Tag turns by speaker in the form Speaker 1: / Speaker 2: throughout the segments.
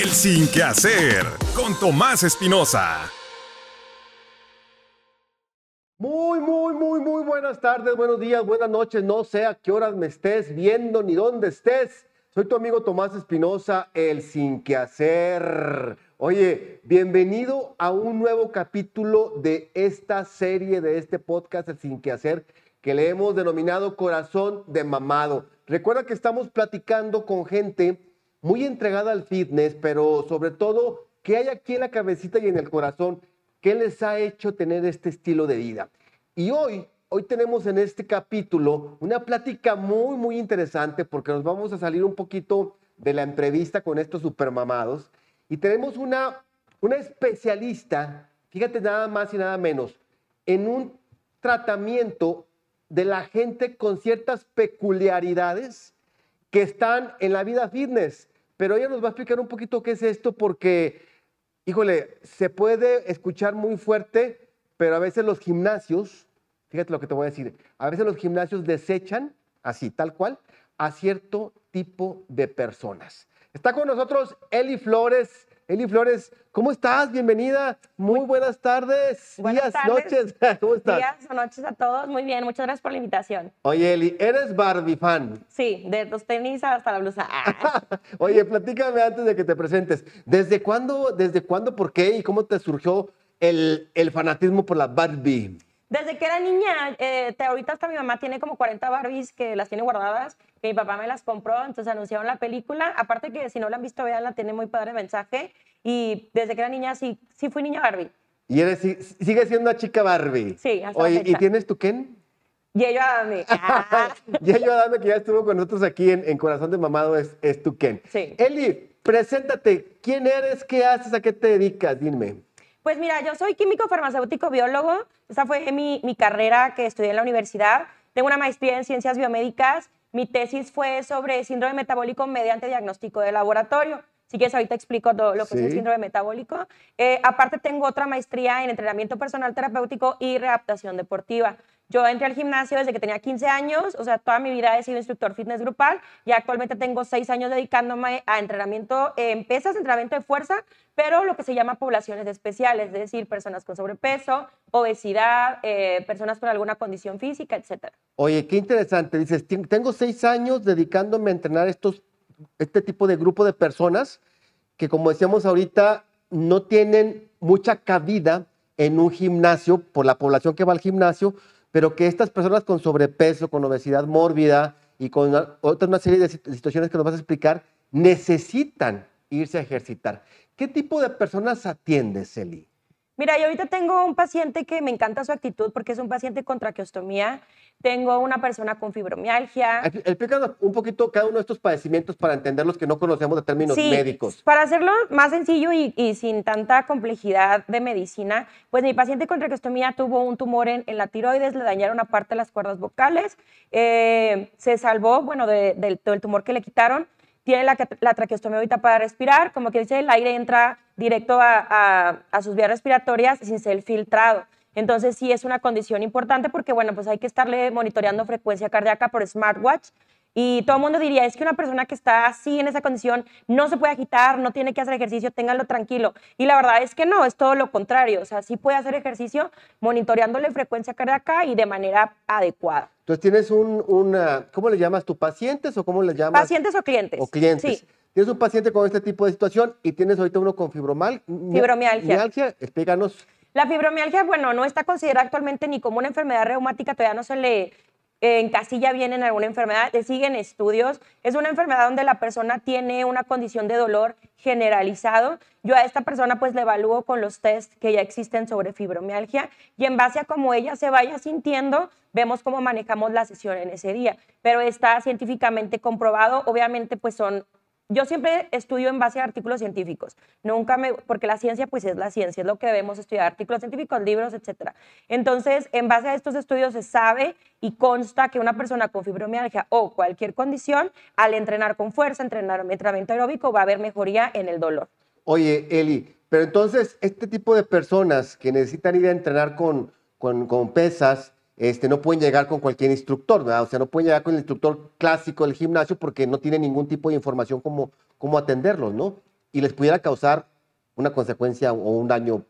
Speaker 1: El Sin Que Hacer con Tomás Espinosa.
Speaker 2: Muy, muy, muy, muy buenas tardes, buenos días, buenas noches. No sé a qué horas me estés viendo ni dónde estés. Soy tu amigo Tomás Espinosa, el Sin Que Hacer. Oye, bienvenido a un nuevo capítulo de esta serie, de este podcast, el Sin Que Hacer, que le hemos denominado Corazón de Mamado. Recuerda que estamos platicando con gente muy entregada al fitness, pero sobre todo, ¿qué hay aquí en la cabecita y en el corazón? ¿Qué les ha hecho tener este estilo de vida? Y hoy, hoy tenemos en este capítulo una plática muy, muy interesante porque nos vamos a salir un poquito de la entrevista con estos supermamados y tenemos una, una especialista, fíjate nada más y nada menos, en un tratamiento de la gente con ciertas peculiaridades que están en la vida fitness. Pero ella nos va a explicar un poquito qué es esto porque, híjole, se puede escuchar muy fuerte, pero a veces los gimnasios, fíjate lo que te voy a decir, a veces los gimnasios desechan, así, tal cual, a cierto tipo de personas. Está con nosotros Eli Flores. Eli Flores, ¿cómo estás? Bienvenida. Muy buenas tardes.
Speaker 3: Buenas
Speaker 2: días,
Speaker 3: tardes.
Speaker 2: noches. ¿Cómo estás?
Speaker 3: Días o noches a todos. Muy bien, muchas gracias por la invitación.
Speaker 2: Oye, Eli, ¿eres Barbie fan?
Speaker 3: Sí, de los tenis hasta la blusa. Ah,
Speaker 2: Oye, platícame antes de que te presentes. ¿Desde cuándo, desde cuándo, por qué y cómo te surgió el, el fanatismo por la Barbie?
Speaker 3: Desde que era niña, eh, te- ahorita hasta mi mamá tiene como 40 Barbies que las tiene guardadas, que mi papá me las compró, entonces anunciaron la película. Aparte que si no la han visto, veanla, tiene muy padre mensaje. Y desde que era niña, sí, sí fui niña Barbie.
Speaker 2: Y eres, si- sigues siendo una chica Barbie.
Speaker 3: Sí, hasta
Speaker 2: Oye, ¿y tienes tu Ken?
Speaker 3: Y ello a mí. Ah,
Speaker 2: ya yo dame que ya estuvo con nosotros aquí en, en Corazón de Mamado, es, es tu Ken.
Speaker 3: Sí.
Speaker 2: Eli, preséntate. ¿Quién eres? ¿Qué haces? ¿A qué te dedicas? Dime.
Speaker 3: Pues mira, yo soy químico farmacéutico biólogo. Esa fue mi, mi carrera que estudié en la universidad. Tengo una maestría en ciencias biomédicas. Mi tesis fue sobre síndrome metabólico mediante diagnóstico de laboratorio. Si quieres, ahorita explico todo lo que es el
Speaker 2: Sí.
Speaker 3: síndrome metabólico. Eh, aparte, tengo otra maestría en entrenamiento personal terapéutico y readaptación deportiva. Yo entré al gimnasio desde que tenía 15 años, o sea, toda mi vida he sido instructor fitness grupal y actualmente tengo 6 años dedicándome a entrenamiento en pesas, entrenamiento de fuerza, pero lo que se llama poblaciones especiales, es decir, personas con sobrepeso, obesidad, eh, personas con alguna condición física, etc.
Speaker 2: Oye, qué interesante. Dices, "Ten- tengo seis años dedicándome a entrenar estos, este tipo de grupo de personas que, como decíamos ahorita, no tienen mucha cabida en un gimnasio por la población que va al gimnasio, pero que estas personas con sobrepeso, con obesidad mórbida y con otra una serie de sit- situaciones que nos vas a explicar, necesitan irse a ejercitar. ¿Qué tipo de personas atiendes, Eli?
Speaker 3: Mira, yo ahorita tengo un paciente que me encanta su actitud porque es un paciente con traqueostomía. Tengo una persona con fibromialgia.
Speaker 2: Expl- Explícanos un poquito cada uno de estos padecimientos para entender los que no conocemos de términos
Speaker 3: Sí,
Speaker 2: médicos.
Speaker 3: Para hacerlo más sencillo y, y sin tanta complejidad de medicina, pues mi paciente con traqueostomía tuvo un tumor en, en la tiroides, le dañaron una parte de las cuerdas vocales, eh, se salvó, bueno, de- del, del tumor que le quitaron, tiene la, la traqueostomía ahorita para respirar, como que dice, el aire entra directo a, a- a sus vías respiratorias sin ser filtrado. Entonces sí es una condición importante porque, bueno, pues hay que estarle monitoreando frecuencia cardíaca por smartwatch y todo el mundo diría, es que una persona que está así en esa condición no se puede agitar, no tiene que hacer ejercicio, ténganlo tranquilo. Y la verdad es que no, es todo lo contrario. O sea, sí puede hacer ejercicio monitoreándole frecuencia cardíaca y de manera adecuada.
Speaker 2: Entonces tienes un, una, ¿cómo le llamas tú? ¿Pacientes o cómo le llamas?
Speaker 3: ¿Pacientes o clientes?
Speaker 2: O clientes.
Speaker 3: Sí.
Speaker 2: Tienes un paciente con este tipo de situación y tienes ahorita uno con fibromal.
Speaker 3: Fibromialgia.
Speaker 2: mialgia. Explícanos.
Speaker 3: La fibromialgia, bueno, no está considerada actualmente ni como una enfermedad reumática, todavía no se le encasilla bien en alguna enfermedad, le siguen estudios. Es una enfermedad donde la persona tiene una condición de dolor generalizado. Yo a esta persona pues le evalúo con los test que ya existen sobre fibromialgia y en base a cómo ella se vaya sintiendo, vemos cómo manejamos la sesión en ese día. Pero está científicamente comprobado, obviamente pues son yo siempre estudio en base a artículos científicos, nunca me, porque la ciencia pues es la ciencia, es lo que debemos estudiar, artículos científicos, libros, etcétera. Entonces, en base a estos estudios se sabe y consta que una persona con fibromialgia o cualquier condición, al entrenar con fuerza, entrenar entrenamiento aeróbico, va a haber mejoría en el dolor.
Speaker 2: Oye, Eli, pero entonces este tipo de personas que necesitan ir a entrenar con, con, con pesas, este, no pueden llegar con cualquier instructor, ¿verdad? O sea, no pueden llegar con el instructor clásico del gimnasio porque no tiene ningún tipo de información cómo, cómo atenderlos, ¿no? y les pudiera causar una consecuencia o un daño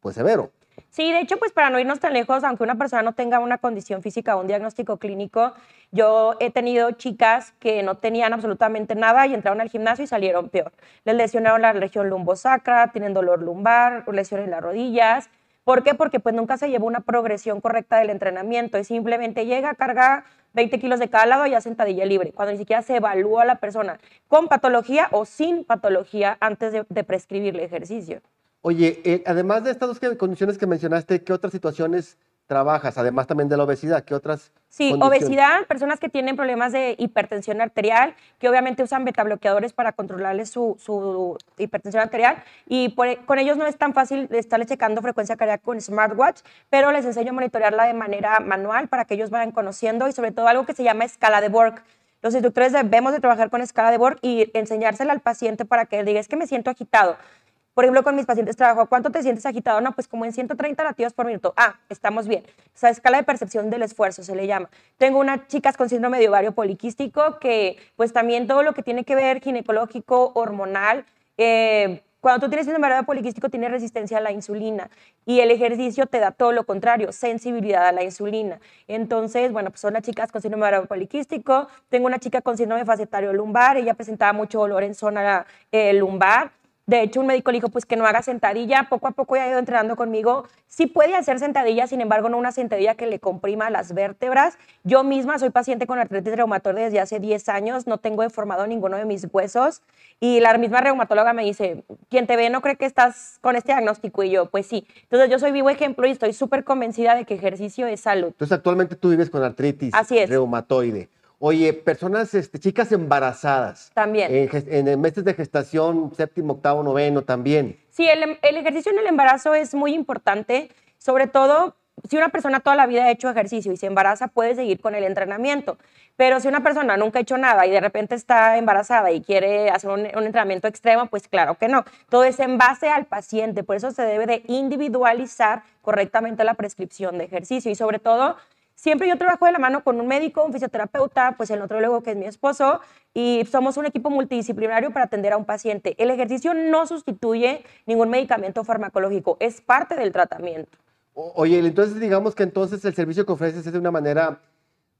Speaker 2: pues severo.
Speaker 3: Sí, de hecho, pues para no irnos tan lejos, aunque una persona no tenga una condición física o un diagnóstico clínico, yo he tenido chicas que no tenían absolutamente nada y entraron al gimnasio y salieron peor. Les lesionaron la región lumbosacra, tienen dolor lumbar, lesiones en las rodillas. ¿Por qué? Porque pues nunca se llevó una progresión correcta del entrenamiento y simplemente llega, carga 20 kilos de cada lado y hace sentadilla libre, cuando ni siquiera se evalúa a la persona con patología o sin patología antes de, de prescribirle ejercicio.
Speaker 2: Oye, eh, además de estas dos condiciones que mencionaste, ¿qué otras situaciones trabajas? Además también de la obesidad, ¿qué otras?
Speaker 3: Sí, obesidad, personas que tienen problemas de hipertensión arterial, que obviamente usan betabloqueadores para controlarles su, su hipertensión arterial y con ellos no es tan fácil estarle checando frecuencia cardíaca con smartwatch, pero les enseño a monitorearla de manera manual para que ellos vayan conociendo y sobre todo algo que se llama escala de Borg. Los instructores debemos de trabajar con escala de Borg y enseñársela al paciente para que diga, es que me siento agitado por ejemplo, con mis pacientes trabajo, ¿cuánto te sientes agitado? No, pues como en 130 latidos por minuto. Ah, estamos bien. Esa escala de percepción del esfuerzo se le llama. Tengo unas chicas con síndrome de ovario poliquístico que pues también todo lo que tiene que ver ginecológico, hormonal, eh, cuando tú tienes síndrome de poliquístico tienes resistencia a la insulina y el ejercicio te da todo lo contrario, sensibilidad a la insulina. Entonces, bueno, pues son las chicas con síndrome de poliquístico. Tengo una chica con síndrome facetario lumbar, ella presentaba mucho dolor en zona eh, lumbar de hecho, un médico le dijo, pues que no haga sentadilla. Poco a poco ya ha ido entrenando conmigo. Sí puede hacer sentadilla, sin embargo, no una sentadilla que le comprima las vértebras. Yo misma soy paciente con artritis reumatoide desde hace 10 años. No tengo deformado ninguno de mis huesos. Y la misma reumatóloga me dice, quien te ve no cree que estás con este diagnóstico. Y yo, pues sí. Entonces, yo soy vivo ejemplo y estoy súper convencida de que ejercicio es salud.
Speaker 2: Entonces, actualmente tú vives con artritis reumatoide. Oye, personas, este, chicas embarazadas.
Speaker 3: También.
Speaker 2: En, en, meses de gestación, séptimo, octavo, noveno también.
Speaker 3: Sí, el, el, ejercicio en el embarazo es muy importante, sobre todo si una persona toda la vida ha hecho ejercicio y se embaraza, puede seguir con el entrenamiento. Pero si una persona nunca ha hecho nada y de repente está embarazada y quiere hacer un, un entrenamiento extremo, pues claro que no. Todo es en base al paciente, por eso se debe de individualizar correctamente la prescripción de ejercicio y sobre todo Siempre yo trabajo de la mano con un médico, un fisioterapeuta, pues el luego que es mi esposo, y somos un equipo multidisciplinario para atender a un paciente. El ejercicio no sustituye ningún medicamento farmacológico, es parte del tratamiento.
Speaker 2: Oye, entonces digamos que entonces el servicio que ofreces es de una manera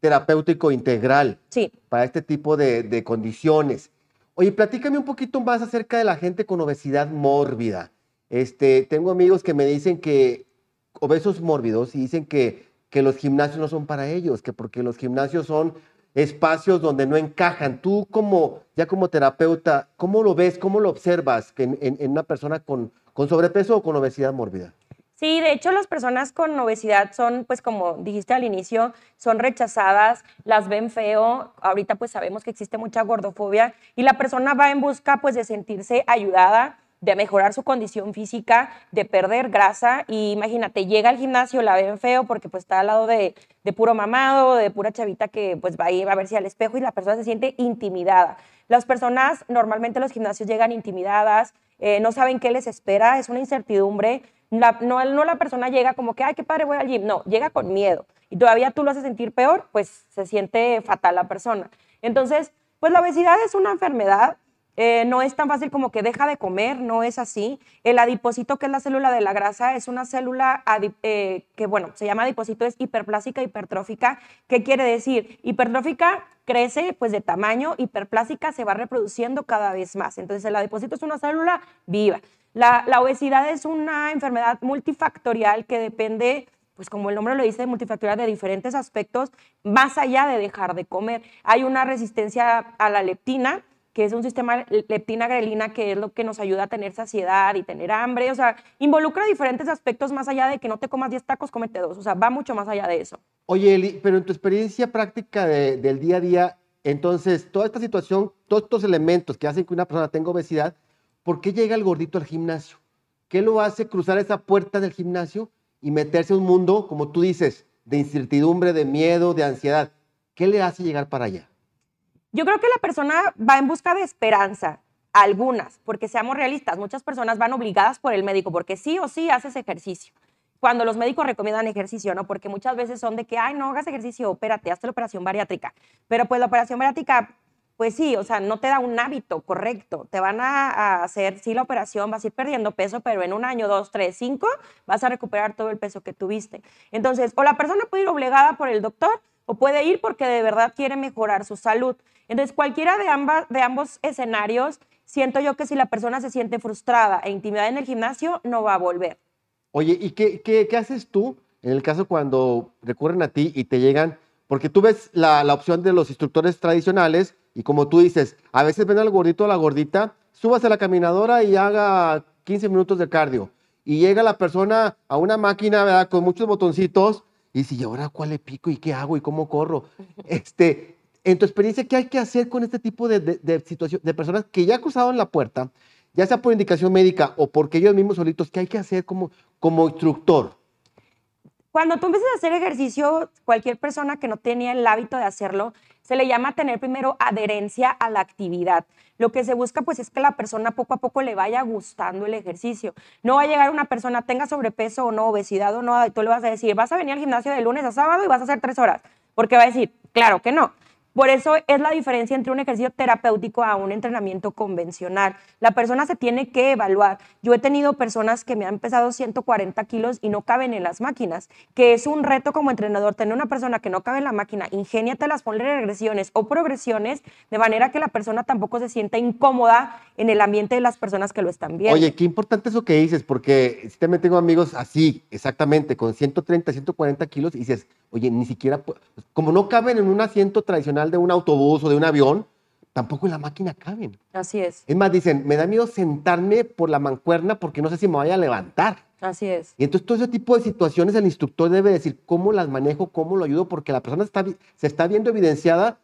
Speaker 2: terapéutico integral
Speaker 3: sí.
Speaker 2: para este tipo de, de condiciones. Oye, platícame un poquito más acerca de la gente con obesidad mórbida. Este, tengo amigos que me dicen que obesos mórbidos y dicen que que los gimnasios no son para ellos, que porque los gimnasios son espacios donde no encajan. Tú como, ya como terapeuta, ¿cómo lo ves, cómo lo observas en, en, una persona con, con sobrepeso o con obesidad mórbida?
Speaker 3: Sí, de hecho las personas con obesidad son, pues como dijiste al inicio, son rechazadas, las ven feo, ahorita pues sabemos que existe mucha gordofobia y la persona va en busca pues de sentirse ayudada, de mejorar su condición física, de perder grasa. Y imagínate, llega al gimnasio, la ven feo porque pues está al lado de, puro mamado, de pura chavita que pues va a ir a verse al espejo y la persona se siente intimidada. Las personas normalmente los gimnasios llegan intimidadas, eh, no saben qué les espera, es una incertidumbre. no, no la persona llega como que, ay, qué padre, voy al gym. No, llega con miedo. Y todavía tú lo haces sentir peor, pues se siente fatal la persona. Entonces, pues la obesidad es una enfermedad eh, no es tan fácil como que deja de comer, no es así. El adipocito, que es la célula de la grasa, es una célula eh, que, bueno, se llama adipocito, es hiperplásica, hipertrófica. ¿Qué quiere decir? Hipertrófica crece pues de tamaño, hiperplásica se va reproduciendo cada vez más. Entonces el adipocito es una célula viva. La, la obesidad es una enfermedad multifactorial que depende pues como el nombre lo dice, multifactorial de diferentes aspectos, más allá de dejar de comer. Hay una resistencia a la leptina, que es un sistema leptina-grelina que es lo que nos ayuda a tener saciedad y tener hambre. O sea, involucra diferentes aspectos más allá de que no te comas 10 tacos, comete dos. O sea, va mucho más allá de eso.
Speaker 2: Oye, Eli, pero en tu experiencia práctica del día a día, entonces, toda esta situación, todos estos elementos que hacen que una persona tenga obesidad, ¿por qué llega el gordito al gimnasio? ¿Qué lo hace cruzar esa puerta del gimnasio y meterse a un mundo, como tú dices, de incertidumbre, de miedo, de ansiedad? ¿Qué le hace llegar para allá?
Speaker 3: Yo creo que la persona va en busca de esperanza, algunas, porque seamos realistas, muchas personas van obligadas por el médico, porque sí o sí haces ejercicio. Cuando los médicos recomiendan ejercicio, ¿no? Porque muchas veces son de que, ay, no hagas ejercicio, espérate, hazte la operación bariátrica. Pero pues la operación bariátrica pues sí, o sea, no te da un hábito correcto. Te van a, a, hacer, sí, la operación, vas a ir perdiendo peso, pero en un año, dos, tres, cinco, vas a recuperar todo el peso que tuviste. Entonces, o la persona puede ir obligada por el doctor o puede ir porque de verdad quiere mejorar su salud. Entonces, cualquiera de, ambas, de ambos escenarios, siento yo que si la persona se siente frustrada e intimidada en el gimnasio, no va a volver.
Speaker 2: Oye, ¿y qué, qué, qué haces tú en el caso cuando recurren a ti y te llegan? Porque tú ves la, la opción de los instructores tradicionales y como tú dices, a veces ven al gordito o a la gordita, súbase a la caminadora y haga 15 minutos de cardio. Y llega la persona a una máquina, ¿verdad? Con muchos botoncitos y ¿y ahora cuál le pico y qué hago y cómo corro? Este, en tu experiencia, ¿qué hay que hacer con este tipo de, de, de situación, de personas que ya cruzaron la puerta, ya sea por indicación médica o porque ellos mismos solitos, ¿qué hay que hacer como, como instructor?
Speaker 3: Cuando tú empiezas a hacer ejercicio, cualquier persona que no tenía el hábito de hacerlo, se le llama tener primero adherencia a la actividad. Lo que se busca pues es que la persona poco a poco le vaya gustando el ejercicio. No va a llegar una persona, tenga sobrepeso o no, obesidad o no, y tú le vas a decir, vas a venir al gimnasio de lunes a sábado y vas a hacer tres horas, porque va a decir, claro que no. Por eso es la diferencia entre un ejercicio terapéutico a un entrenamiento convencional. La persona se tiene que evaluar. Yo he tenido personas que me han pesado 140 kilos y no caben en las máquinas, que es un reto como entrenador tener una persona que no cabe en la máquina, ingéniatelas, ponle regresiones o progresiones, de manera que la persona tampoco se sienta incómoda en el ambiente de las personas que lo están viendo.
Speaker 2: Oye, qué importante eso que dices, porque si también tengo amigos así, exactamente, con 130, 140 kilos, y dices, oye, ni siquiera, como no caben en un asiento tradicional de un autobús o de un avión, tampoco en la máquina caben.
Speaker 3: Así es.
Speaker 2: Es más, dicen, me da miedo sentarme por la mancuerna porque no sé si me vaya a levantar.
Speaker 3: Así es.
Speaker 2: Y entonces todo ese tipo de situaciones el instructor debe decir cómo las manejo, cómo lo ayudo, porque la persona está, se está viendo evidenciada,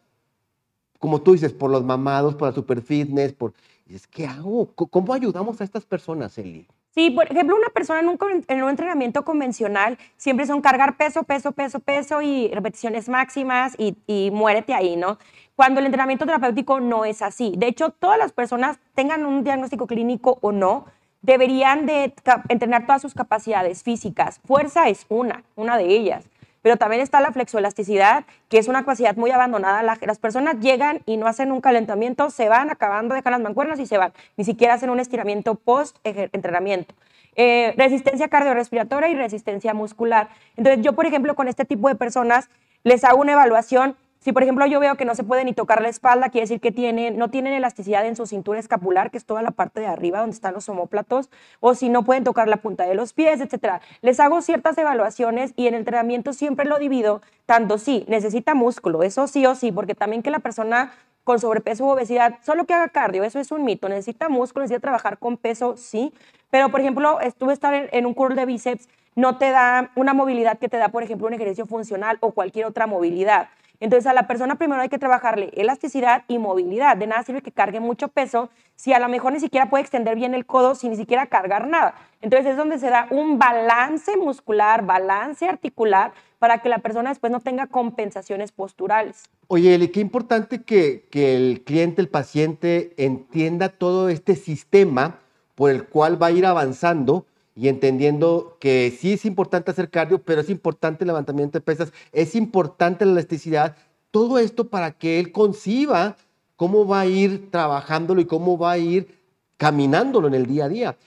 Speaker 2: como tú dices, por los mamados, por la super fitness, por... Y dices, ¿qué hago? ¿Cómo ayudamos a estas personas, Eli?
Speaker 3: Sí, por ejemplo, una persona en un, en un, entrenamiento convencional siempre son cargar peso, peso, peso, peso y repeticiones máximas y, y, muérete ahí, ¿no? Cuando el entrenamiento terapéutico no es así. De hecho, todas las personas, tengan un diagnóstico clínico o no, deberían de entrenar todas sus capacidades físicas. Fuerza es una, una de ellas pero también está la flexoelasticidad, que es una capacidad muy abandonada. las personas llegan y no hacen un calentamiento, se van acabando, dejan las mancuernas y se van. Ni siquiera hacen un estiramiento post-entrenamiento. Eh, resistencia cardiorrespiratoria y resistencia muscular. Entonces, yo, por ejemplo, con este tipo de personas, les hago una evaluación si, por ejemplo, yo veo que no se puede ni tocar la espalda, quiere decir que tiene, no tienen elasticidad en su cintura escapular, que es toda la parte de arriba donde están los homóplatos, o si no pueden tocar la punta de los pies, etc. Les hago ciertas evaluaciones y en el entrenamiento siempre lo divido, tanto sí, necesita músculo, eso sí o sí, porque también que la persona con sobrepeso u obesidad, solo que haga cardio, eso es un mito, necesita músculo, necesita trabajar con peso, sí, pero por ejemplo, estuve estar en, en un curl de bíceps, no te da una movilidad que te da, por ejemplo, un ejercicio funcional o cualquier otra movilidad. Entonces a la persona primero hay que trabajarle elasticidad y movilidad. De nada sirve que cargue mucho peso si a lo mejor ni siquiera puede extender bien el codo sin ni siquiera cargar nada. Entonces es donde se da un balance muscular, balance articular para que la persona después no tenga compensaciones posturales.
Speaker 2: Oye, Eli, qué importante que, que el cliente, el paciente entienda todo este sistema por el cual va a ir avanzando y entendiendo que sí es importante hacer cardio, pero es importante el levantamiento de pesas, es importante la elasticidad, todo esto para que él conciba cómo va a ir trabajándolo y cómo va a ir caminándolo en el día a día.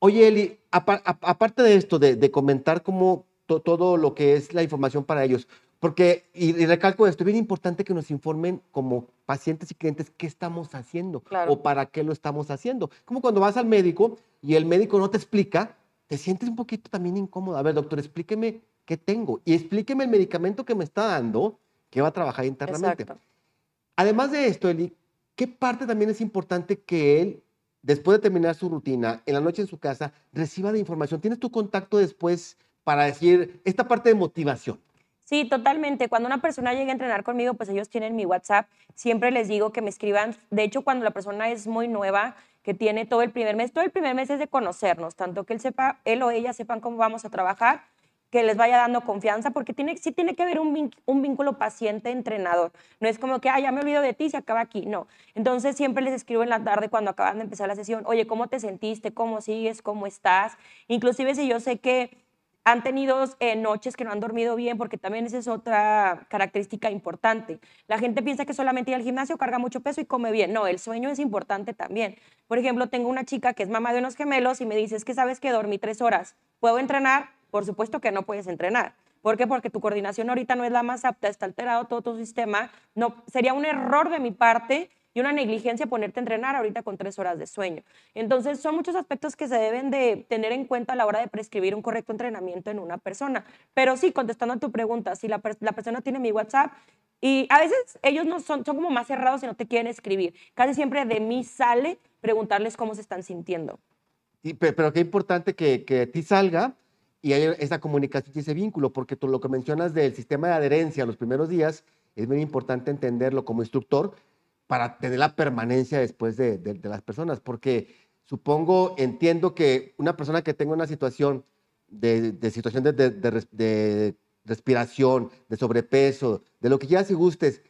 Speaker 2: Oye, Eli, aparte de esto, de, comentar cómo todo lo que es la información para ellos, porque, y, y, recalco esto, es bien importante que nos informen como pacientes y clientes qué estamos haciendo
Speaker 3: claro.
Speaker 2: o para qué lo estamos haciendo. Como cuando vas al médico y el médico no te explica, te sientes un poquito también incómodo. A ver, doctor, explíqueme qué tengo y explíqueme el medicamento que me está dando que va a trabajar internamente.
Speaker 3: Exacto.
Speaker 2: Además de esto, Eli, ¿qué parte también es importante que él, después de terminar su rutina, en la noche en su casa, reciba de información? ¿Tienes tu contacto después para decir esta parte de motivación?
Speaker 3: Sí, totalmente. Cuando una persona llega a entrenar conmigo, pues ellos tienen mi WhatsApp. Siempre les digo que me escriban. De hecho, cuando la persona es muy nueva, que tiene todo el primer mes, todo el primer mes es de conocernos, tanto que él sepa, él o ella sepan cómo vamos a trabajar, que les vaya dando confianza, porque tiene, sí tiene que haber un, un vínculo paciente-entrenador. No es como que, ah, ya me olvido de ti, se acaba aquí. No. Entonces siempre les escribo en la tarde cuando acaban de empezar la sesión, oye, ¿cómo te sentiste? ¿Cómo sigues? ¿Cómo estás? Inclusive si yo sé que han tenido eh, noches que no han dormido bien, porque también esa es otra característica importante. La gente piensa que solamente ir al gimnasio carga mucho peso y come bien. No, el sueño es importante también. Por ejemplo, tengo una chica que es mamá de unos gemelos y me dice, es que sabes que dormí tres horas. ¿Puedo entrenar? Por supuesto que no puedes entrenar. ¿Por qué? Porque tu coordinación ahorita no es la más apta, está alterado todo tu sistema. No, sería un error de mi parte y una negligencia ponerte a entrenar ahorita con tres horas de sueño. Entonces, son muchos aspectos que se deben de tener en cuenta a la hora de prescribir un correcto entrenamiento en una persona. Pero sí, contestando a tu pregunta, si la, la persona tiene mi WhatsApp, y a veces ellos no son, son como más cerrados y no te quieren escribir. Casi siempre de mí sale preguntarles cómo se están sintiendo.
Speaker 2: Pero, qué importante que, que ti salga y haya esa comunicación y ese vínculo, porque tú lo que mencionas del sistema de adherencia los primeros días, es muy importante entenderlo como instructor, para tener la permanencia después de, las personas, porque supongo, entiendo que una persona que tenga una situación de, situación de, respiración, de sobrepeso, de lo que ya si gustes,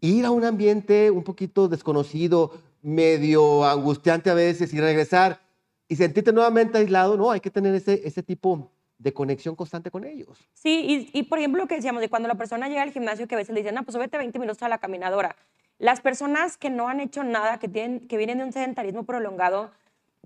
Speaker 2: ir a un ambiente un poquito desconocido, medio angustiante a veces y regresar y sentirte nuevamente aislado, no, hay que tener ese, tipo de conexión constante con ellos.
Speaker 3: Sí, y, por ejemplo lo que decíamos de cuando la persona llega al gimnasio que a veces le dicen, no, pues vete 20 minutos a la caminadora. Las personas que no han hecho nada, que, tienen, que vienen de un sedentarismo prolongado,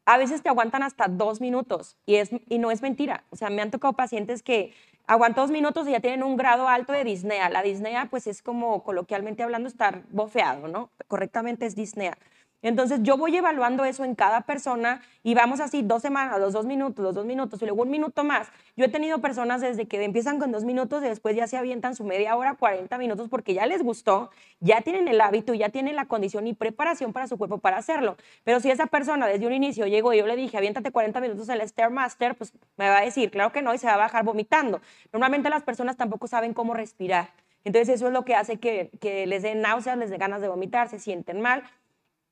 Speaker 3: a veces te aguantan hasta dos minutos y, es, y no es mentira. O sea, me han tocado pacientes que aguantan dos minutos y ya tienen un grado alto de disnea. La disnea, pues es como coloquialmente hablando, estar bofeado, ¿no? Correctamente es disnea. Entonces yo voy evaluando eso en cada persona y vamos así dos semanas, los dos minutos, los dos minutos y luego un minuto más. Yo he tenido personas desde que empiezan con dos minutos y después ya se avientan su media hora, 40 minutos porque ya les gustó, ya tienen el hábito, ya tienen la condición y preparación para su cuerpo para hacerlo. Pero si esa persona desde un inicio llegó y yo le dije, aviéntate 40 minutos en el Stairmaster, pues me va a decir, claro que no, y se va a bajar vomitando. Normalmente las personas tampoco saben cómo respirar. Entonces eso es lo que hace que, que les den náuseas, les den ganas de vomitar, se sienten mal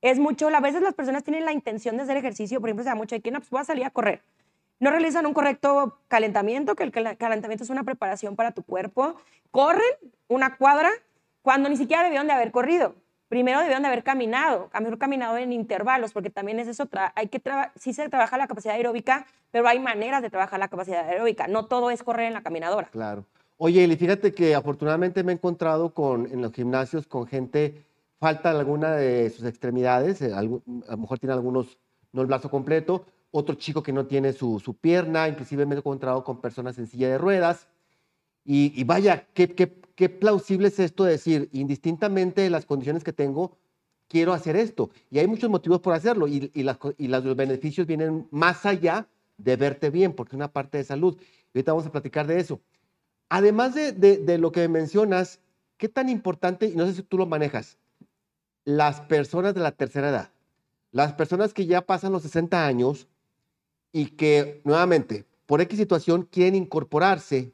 Speaker 3: es mucho, a veces las personas tienen la intención de hacer ejercicio, por ejemplo, se da mucho de que no, pues voy a salir a correr. No realizan un correcto calentamiento, que el calentamiento es una preparación para tu cuerpo. Corren una cuadra cuando ni siquiera debieron de haber corrido. Primero debieron de haber caminado, a mejor caminado en intervalos, porque también es eso, hay que sí se trabaja la capacidad aeróbica, pero hay maneras de trabajar la capacidad aeróbica. No todo es correr en la caminadora.
Speaker 2: Claro. Oye, y fíjate que afortunadamente me he encontrado con, en los gimnasios con gente falta alguna de sus extremidades, eh, a lo mejor tiene algunos, no el brazo completo, otro chico que no tiene su, su pierna, inclusive me he encontrado con personas en silla de ruedas. Y, vaya, qué, qué, qué, plausible es esto de decir, indistintamente de las condiciones que tengo, quiero hacer esto. Y hay muchos motivos por hacerlo y, y, las, y los beneficios vienen más allá de verte bien, porque es una parte de salud. Y ahorita vamos a platicar de eso. Además de, de, de lo que mencionas, ¿qué tan importante, y no sé si tú lo manejas, las personas de la tercera edad, las personas que ya pasan los 60 años y que nuevamente, por X situación, quieren incorporarse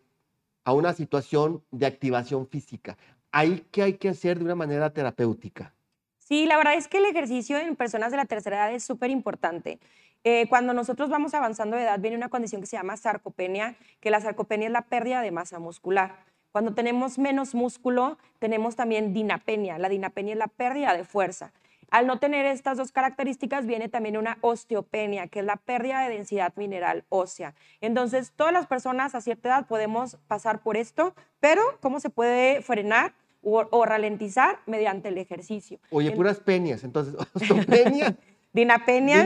Speaker 2: a una situación de activación física. ¿Ahí qué hay que hacer de una manera terapéutica?
Speaker 3: Sí, la verdad es que el ejercicio en personas de la tercera edad es súper importante. Eh, cuando nosotros vamos avanzando de edad, viene una condición que se llama sarcopenia, que la sarcopenia es la pérdida de masa muscular. Cuando tenemos menos músculo, tenemos también dinapenia. La dinapenia es la pérdida de fuerza. Al no tener estas dos características viene también una osteopenia, que es la pérdida de densidad mineral ósea. Entonces, todas las personas a cierta edad podemos pasar por esto, pero ¿cómo se puede frenar o, ralentizar mediante el ejercicio?
Speaker 2: Oye, puras penias, entonces, osteopenia.
Speaker 3: dinapenia,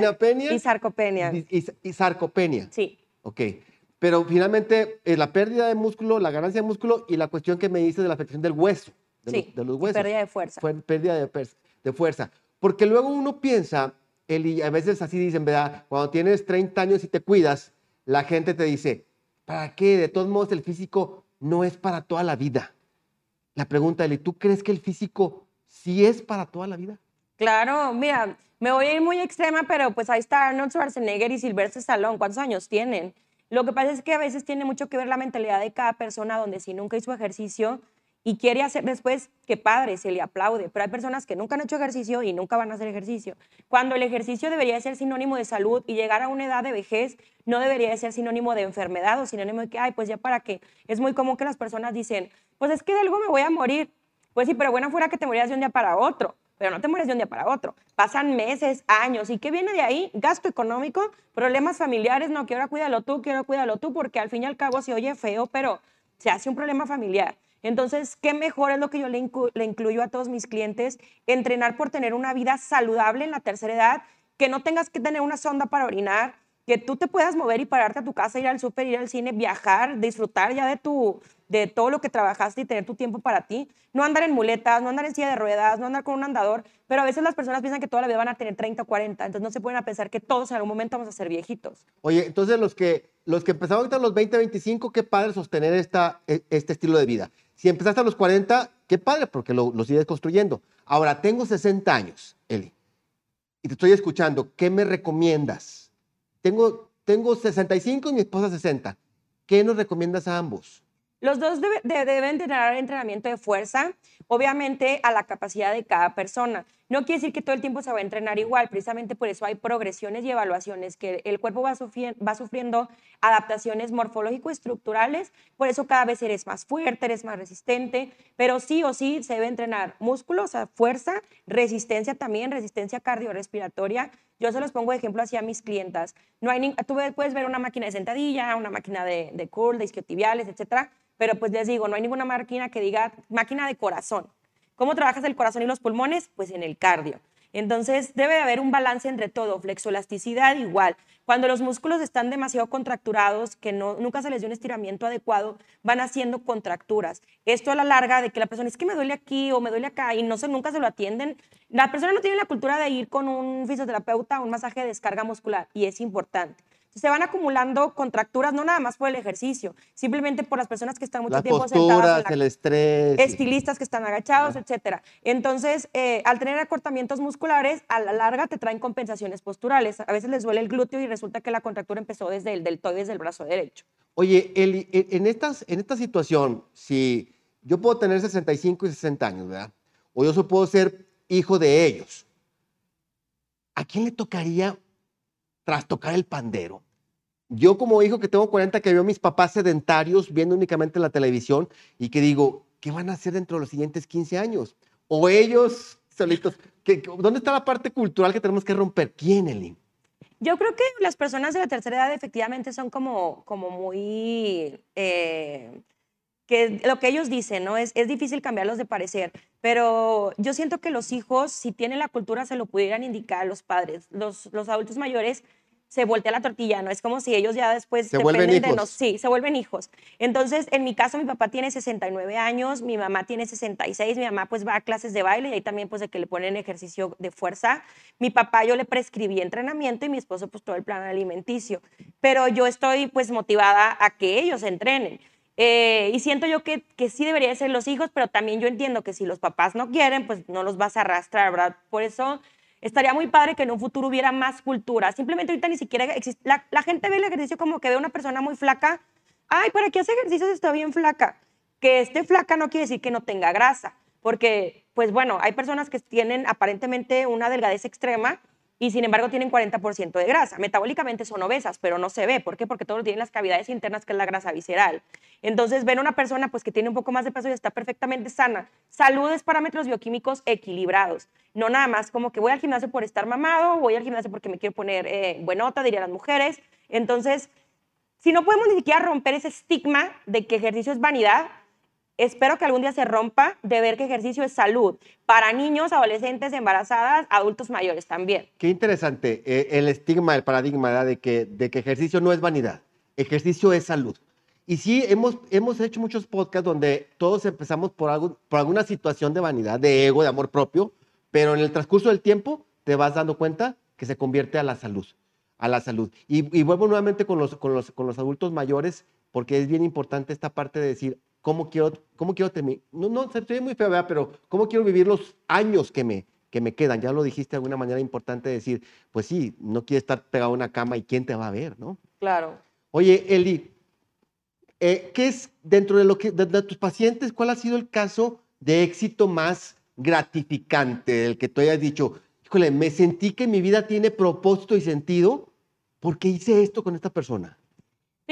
Speaker 3: y sarcopenia.
Speaker 2: Y, y sarcopenia.
Speaker 3: Sí.
Speaker 2: Ok. Pero finalmente, es la pérdida de músculo, la ganancia de músculo y la cuestión que me dice de la afectación del hueso, de,
Speaker 3: sí,
Speaker 2: los, de huesos.
Speaker 3: Pérdida de fuerza.
Speaker 2: Fue pérdida de, de, fuerza. Porque luego uno piensa, y a veces así dicen, ¿verdad? Cuando tienes 30 años y te cuidas, la gente te dice, ¿para qué? De todos modos, el físico no es para toda la vida. La pregunta, Eli, ¿tú crees que el físico sí es para toda la vida?
Speaker 3: Claro, mira, me voy a ir muy extrema, pero pues ahí está Arnold Schwarzenegger y Sylvester Stallone. ¿Cuántos años tienen? Lo que pasa es que a veces tiene mucho que ver la mentalidad de cada persona, donde si nunca hizo ejercicio y quiere hacer después, qué padre, se le aplaude. Pero hay personas que nunca han hecho ejercicio y nunca van a hacer ejercicio. Cuando el ejercicio debería ser sinónimo de salud y llegar a una edad de vejez no debería ser sinónimo de enfermedad o sinónimo de que, ay, pues ya para qué. Es muy común que las personas dicen, pues es que de algo me voy a morir. Pues sí, pero bueno fuera que te murieras de un día para otro. Pero no te mueres de un día para otro. Pasan meses, años. ¿Y qué viene de ahí? Gasto económico, problemas familiares, no, que ahora cuídalo tú, que ahora cuídalo tú, porque al fin y al cabo se oye feo, pero se hace un problema familiar. Entonces, ¿qué mejor es lo que yo le, incluyo a todos mis clientes? Entrenar por tener una vida saludable en la tercera edad, que no tengas que tener una sonda para orinar, que tú te puedas mover y pararte a tu casa, ir al súper, ir al cine, viajar, disfrutar ya de, tu, de todo lo que trabajaste y tener tu tiempo para ti. No andar en muletas, no andar en silla de ruedas, no andar con un andador, pero a veces las personas piensan que toda la vida van a tener 30 o 40, entonces no se pueden pensar que todos en algún momento vamos a ser viejitos.
Speaker 2: Oye, entonces los que, los que empezaron ahorita a los 20, 25, qué padre sostener esta, e, este estilo de vida. Si empezaste a los 40, qué padre, porque lo, lo sigues construyendo. Ahora, tengo 60 años, Eli, y te estoy escuchando. ¿Qué me recomiendas? Tengo, tengo 65 y mi esposa 60. ¿Qué nos recomiendas a ambos?
Speaker 3: Los dos deben tener entrenamiento de fuerza, obviamente a la capacidad de cada persona. No quiere decir que todo el tiempo se va a entrenar igual, precisamente por eso hay progresiones y evaluaciones, que el cuerpo va, sufriendo adaptaciones morfológico-estructurales, por eso cada vez eres más fuerte, eres más resistente, pero sí o sí se debe entrenar músculos, o fuerza, resistencia también, resistencia cardiorrespiratoria. Yo se los pongo de ejemplo así a mis clientas. No hay tú puedes ver una máquina de sentadilla, una máquina de, de curl, de isquiotibiales, etcétera, pero pues les digo, no hay ninguna máquina que diga máquina de corazón. ¿Cómo trabajas el corazón y los pulmones? Pues en el cardio. Entonces debe haber un balance entre todo, flexoelasticidad igual. Cuando los músculos están demasiado contracturados, que no, nunca se les dio un estiramiento adecuado, van haciendo contracturas. Esto a la larga de que la persona es que me duele aquí o me duele acá y no se, nunca se lo atienden. La persona no tiene la cultura de ir con un fisioterapeuta a un masaje de descarga muscular y es importante se van acumulando contracturas, no nada más por el ejercicio, simplemente por las personas que están mucho tiempo
Speaker 2: sentadas. el estrés.
Speaker 3: Estilistas que están agachados, etcétera. Entonces, eh, al tener acortamientos musculares, a la larga te traen compensaciones posturales. A veces les duele el glúteo y resulta que la contractura empezó desde el deltoides desde el brazo derecho.
Speaker 2: Oye, Eli, en, estas, en esta situación, si yo puedo tener 65 y 60 años, ¿verdad? O yo puedo ser hijo de ellos. ¿A quién le tocaría tras tocar el pandero. Yo como hijo que tengo 40, que veo a mis papás sedentarios viendo únicamente la televisión y que digo, ¿qué van a hacer dentro de los siguientes 15 años? O ellos solitos, ¿dónde está la parte cultural que tenemos que romper? ¿Quién, Elin?
Speaker 3: Yo creo que las personas de la tercera edad efectivamente son como, como muy... Eh, que lo que ellos dicen, ¿no? Es, es difícil cambiarlos de parecer, pero yo siento que los hijos, si tienen la cultura, se lo pudieran indicar a los padres. Los, los adultos mayores se voltea la tortilla, ¿no? Es como si ellos ya después
Speaker 2: se vuelven hijos.
Speaker 3: de nos, sí, se vuelven hijos. Entonces, en mi caso, mi papá tiene 69 años, mi mamá tiene 66, mi mamá pues va a clases de baile y ahí también pues de que le ponen ejercicio de fuerza. Mi papá yo le prescribí entrenamiento y mi esposo pues todo el plan alimenticio. Pero yo estoy pues motivada a que ellos entrenen. Eh, y siento yo que, que sí deberían ser los hijos, pero también yo entiendo que si los papás no quieren, pues no los vas a arrastrar, ¿verdad? Por eso estaría muy padre que en un futuro hubiera más cultura. Simplemente ahorita ni siquiera existe. La, gente ve el ejercicio como que ve una persona muy flaca. Ay, ¿para qué hace ejercicio si está bien flaca? Que esté flaca no quiere decir que no tenga grasa, porque, pues bueno, hay personas que tienen aparentemente una delgadez extrema y sin embargo tienen 40% de grasa. Metabólicamente son obesas, pero no se ve. ¿Por qué? Porque todo tienen las cavidades internas, que es la grasa visceral. Entonces, ven una persona pues, que tiene un poco más de peso y está perfectamente sana. Saludes, parámetros bioquímicos equilibrados. No nada más como que voy al gimnasio por estar mamado, voy al gimnasio porque me quiero poner eh, buenota, dirían las mujeres. Entonces, si no podemos ni siquiera romper ese estigma de que ejercicio es vanidad, Espero que algún día se rompa de ver que ejercicio es salud para niños, adolescentes, embarazadas, adultos mayores también.
Speaker 2: Qué interesante eh, el estigma, el paradigma de que, de que ejercicio no es vanidad, ejercicio es salud. Y sí, hemos, hemos hecho muchos podcasts donde todos empezamos por, algo, por alguna situación de vanidad, de ego, de amor propio, pero en el transcurso del tiempo te vas dando cuenta que se convierte a la salud, a la salud. Y, y vuelvo nuevamente con los, con, los, con los adultos mayores, porque es bien importante esta parte de decir, cómo quiero, cómo quiero terminar, no, no, estoy muy feo, ¿verdad? pero cómo quiero vivir los años que me, que me quedan. Ya lo dijiste de alguna manera importante decir, pues sí, no quieres estar pegado a una cama y quién te va a ver, ¿no?
Speaker 3: Claro.
Speaker 2: Oye, Eli, eh, ¿qué es dentro de, lo que, de, tus pacientes, cuál ha sido el caso de éxito más gratificante, el que tú hayas dicho, híjole, me sentí que mi vida tiene propósito y sentido porque hice esto con esta persona?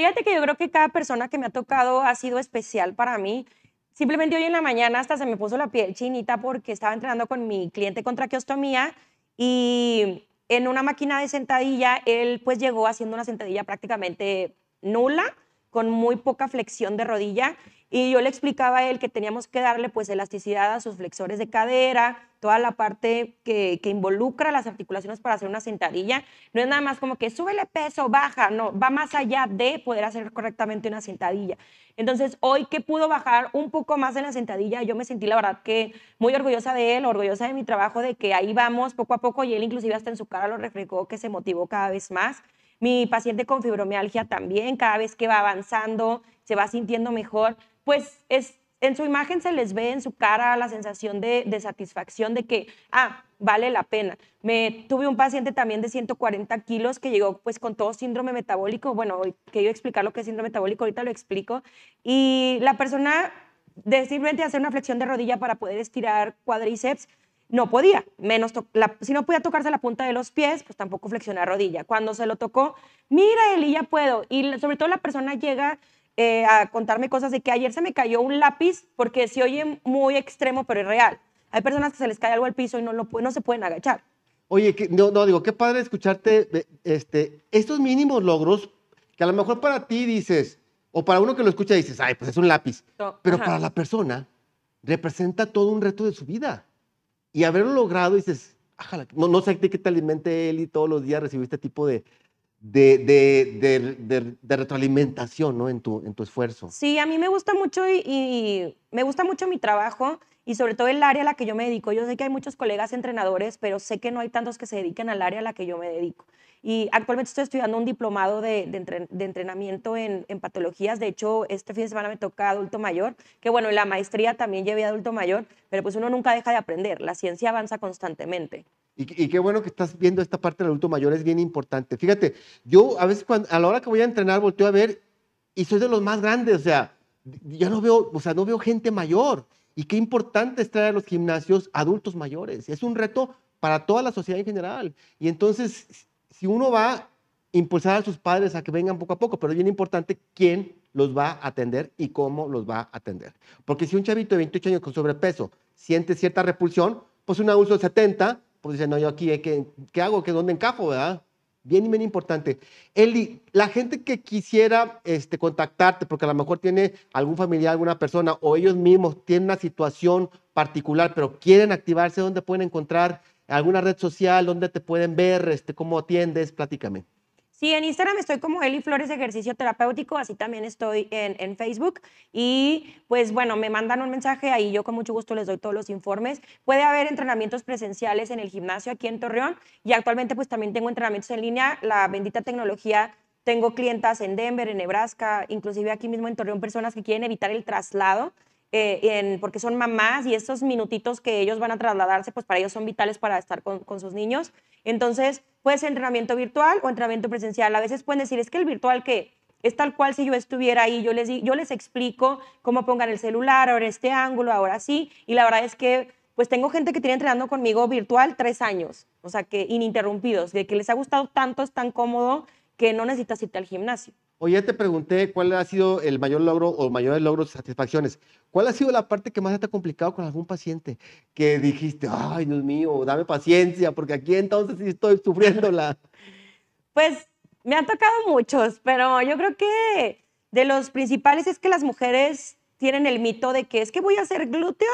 Speaker 3: Fíjate que yo creo que cada persona que me ha tocado ha sido especial para mí. Simplemente hoy en la mañana hasta se me puso la piel chinita porque estaba entrenando con mi cliente con traqueostomía y en una máquina de sentadilla él pues llegó haciendo una sentadilla prácticamente nula, con muy poca flexión de rodilla y yo le explicaba a él que teníamos que darle pues elasticidad a sus flexores de cadera, toda la parte que, involucra las articulaciones para hacer una sentadilla. No es nada más como que súbele peso, baja, no, va más allá de poder hacer correctamente una sentadilla. Entonces, hoy que pudo bajar un poco más en la sentadilla, yo me sentí la verdad que muy orgullosa de él, orgullosa de mi trabajo, de que ahí vamos poco a poco y él inclusive hasta en su cara lo reflejó, que se motivó cada vez más. Mi paciente con fibromialgia también, cada vez que va avanzando, se va sintiendo mejor pues es, en su imagen se les ve en su cara la sensación de, satisfacción de que, ah, vale la pena. Me tuve un paciente también de 140 kilos que llegó pues con todo síndrome metabólico. Bueno, que yo explicar lo que es síndrome metabólico, ahorita lo explico. Y la persona de simplemente hacer una flexión de rodilla para poder estirar cuádriceps, no podía, menos si no podía tocarse la punta de los pies, pues tampoco flexionar rodilla. Cuando se lo tocó, mira, Eli, ya puedo. Y sobre todo la persona llega eh, a contarme cosas de que ayer se me cayó un lápiz porque se oye muy extremo, pero es real. Hay personas que se les cae algo al piso y no, lo, no se pueden agachar.
Speaker 2: Oye, no, no, digo, qué padre escucharte este, estos mínimos logros que a lo mejor para ti dices, o para uno que lo escucha dices, ay, pues es un lápiz. pero para la persona representa todo un reto de su vida. Y haberlo logrado, dices, no, no sé de qué te alimente él y todos los días recibir este tipo de, de, de, de, retroalimentación ¿no? en, tu, en tu esfuerzo.
Speaker 3: Sí, a mí me gusta mucho y, me gusta mucho mi trabajo y sobre todo el área a la que yo me dedico. Yo sé que hay muchos colegas entrenadores, pero sé que no hay tantos que se dediquen al área a la que yo me dedico. Y actualmente estoy estudiando un diplomado de, entrenamiento en, en, patologías. De hecho, este fin de semana me toca adulto mayor, que bueno, en la maestría también llevé adulto mayor, pero pues uno nunca deja de aprender. La ciencia avanza constantemente.
Speaker 2: Y, qué bueno que estás viendo esta parte del adulto mayor, es bien importante. Fíjate, yo a veces cuando, a la hora que voy a entrenar volteo a ver y soy de los más grandes, o sea, ya no veo, o sea, no veo gente mayor. Y qué importante es traer a los gimnasios adultos mayores. Es un reto para toda la sociedad en general. Y entonces, si uno va a impulsar a sus padres a que vengan poco a poco, pero es bien importante quién los va a atender y cómo los va a atender. Porque si un chavito de 28 años con sobrepeso siente cierta repulsión, pues un adulto de 70 pues dice, no, yo aquí, ¿qué, qué hago? ¿Qué, ¿Dónde encajo? ¿verdad? Bien, bien importante. Eli, la gente que quisiera este, contactarte, porque a lo mejor tiene algún familiar, alguna persona, o ellos mismos tienen una situación particular, pero quieren activarse, ¿dónde pueden encontrar alguna red social? ¿Dónde te pueden ver? Este, ¿Cómo atiendes? Platícame.
Speaker 3: Sí, en Instagram estoy como Eli Flores Ejercicio Terapéutico, así también estoy en, en, Facebook. Y pues bueno, me mandan un mensaje ahí, yo con mucho gusto les doy todos los informes. Puede haber entrenamientos presenciales en el gimnasio aquí en Torreón y actualmente pues también tengo entrenamientos en línea. La bendita tecnología, tengo clientas en Denver, en Nebraska, inclusive aquí mismo en Torreón, personas que quieren evitar el traslado. Eh, en, porque son mamás y esos minutitos que ellos van a trasladarse, pues para ellos son vitales para estar con, sus niños. Entonces, puede ser entrenamiento virtual o entrenamiento presencial. A veces pueden decir, es que el virtual que es tal cual si yo estuviera ahí, yo les, yo les explico cómo pongan el celular, ahora este ángulo, ahora sí, y la verdad es que pues tengo gente que tiene entrenando conmigo virtual tres años, o sea, que ininterrumpidos, de que les ha gustado tanto, es tan cómodo que no necesitas irte al gimnasio.
Speaker 2: Oye, te pregunté cuál ha sido el mayor logro o mayores logros, satisfacciones. ¿Cuál ha sido la parte que más te ha complicado con algún paciente? Que dijiste, ay, Dios mío, dame paciencia, porque aquí entonces sí estoy sufriéndola.
Speaker 3: Pues me han tocado muchos, pero yo creo que de los principales es que las mujeres tienen el mito de que es que voy a hacer glúteo.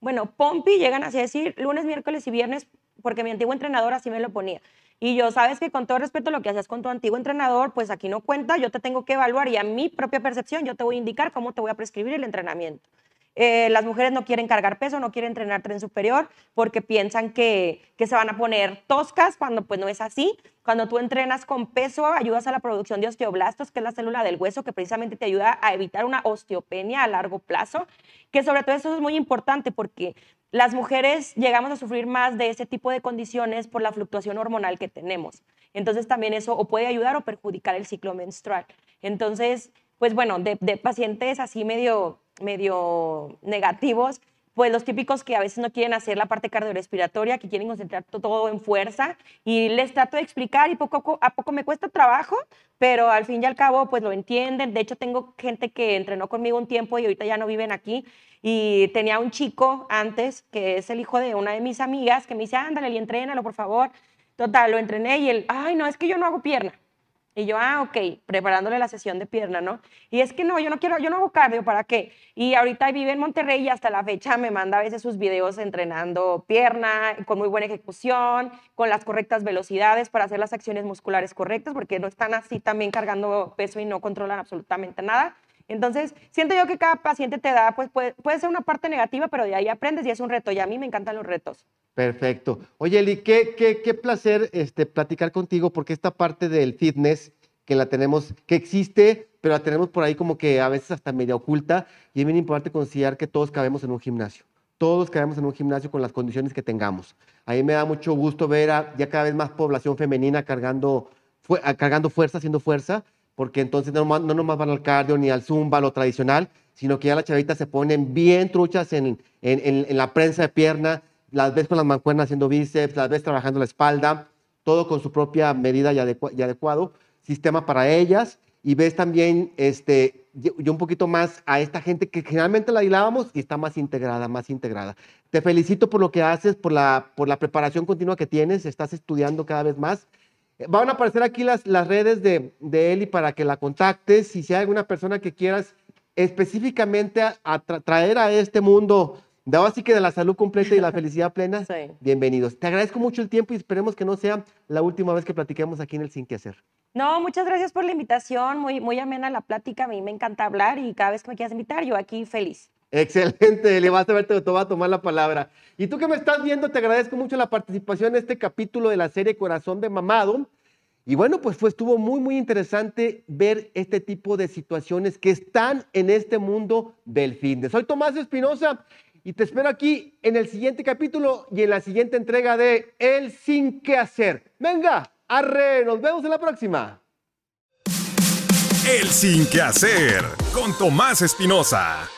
Speaker 3: Bueno, Pompi llegan así a decir lunes, miércoles y viernes, porque mi antiguo entrenador así me lo ponía. Y yo, sabes que con todo respeto lo que haces con tu antiguo entrenador, pues aquí no cuenta, yo te tengo que evaluar y a mi propia percepción yo te voy a indicar cómo te voy a prescribir el entrenamiento. Eh, las mujeres no quieren cargar peso, no quieren entrenar tren superior porque piensan que, que, se van a poner toscas cuando pues no es así. Cuando tú entrenas con peso, ayudas a la producción de osteoblastos, que es la célula del hueso que precisamente te ayuda a evitar una osteopenia a largo plazo, que sobre todo eso es muy importante porque las mujeres llegamos a sufrir más de ese tipo de condiciones por la fluctuación hormonal que tenemos. Entonces también eso o puede ayudar o perjudicar el ciclo menstrual. Entonces, pues bueno, de, pacientes así medio medio negativos, pues los típicos que a veces no quieren hacer la parte cardiorrespiratoria, que quieren concentrar todo en fuerza y les trato de explicar y poco a poco, me cuesta trabajo, pero al fin y al cabo pues lo entienden. De hecho tengo gente que entrenó conmigo un tiempo y ahorita ya no viven aquí y tenía un chico antes que es el hijo de una de mis amigas que me dice, ándale y entrénalo por favor. Total, lo entrené y él, ay no, es que yo no hago pierna. Y yo, ah, ok, preparándole la sesión de pierna, ¿no? Y es que no, yo no quiero, yo no hago cardio, ¿para qué? Y ahorita vive en Monterrey y hasta la fecha me manda a veces sus videos entrenando pierna, con muy buena ejecución, con las correctas velocidades para hacer las acciones musculares correctas, porque no están así también cargando peso y no controlan absolutamente nada. Entonces, siento yo que cada paciente te da, pues puede, puede ser una parte negativa, pero de ahí aprendes y es un reto. Y a mí me encantan los retos.
Speaker 2: Perfecto. Oye, Eli, qué, qué, qué placer este, platicar contigo, porque esta parte del fitness que la tenemos, que existe, pero la tenemos por ahí como que a veces hasta media oculta, y es bien importante considerar que todos cabemos en un gimnasio. Todos cabemos en un gimnasio con las condiciones que tengamos. A mí me da mucho gusto ver a ya cada vez más población femenina cargando, cargando fuerza, haciendo fuerza, porque entonces no, no nomás van al cardio ni al zumba, lo tradicional, sino que ya las chavitas se ponen bien truchas en, en, en, la prensa de pierna, las ves con las mancuernas haciendo bíceps, las ves trabajando la espalda, todo con su propia medida y, y adecuado, sistema para ellas, y ves también este, yo un poquito más a esta gente que generalmente la aislábamos y está más integrada, más integrada. Te felicito por lo que haces, por la, por la preparación continua que tienes, estás estudiando cada vez más Van a aparecer aquí las, las redes de, de Eli para que la contactes. Si hay alguna persona que quieras específicamente a, traer a este mundo, de así que de la salud completa y la felicidad plena, bienvenidos. Te agradezco mucho el tiempo y esperemos que no sea la última vez que platiquemos aquí en el Sin Que Hacer.
Speaker 3: No, muchas gracias por la invitación, muy, muy amena la plática, a mí me encanta hablar y cada vez que me quieras invitar, yo aquí feliz.
Speaker 2: Excelente, le vas a ver, te, te va a tomar la palabra. Y tú que me estás viendo, te agradezco mucho la participación en este capítulo de la serie Corazón de Mamado. Y bueno, pues fue, estuvo muy, muy interesante ver este tipo de situaciones que están en este mundo del fitness. Soy Tomás Espinosa y te espero aquí en el siguiente capítulo y en la siguiente entrega de El Sin Que Hacer. Venga, arre, nos vemos en la próxima.
Speaker 1: El Sin Que Hacer con Tomás Espinosa.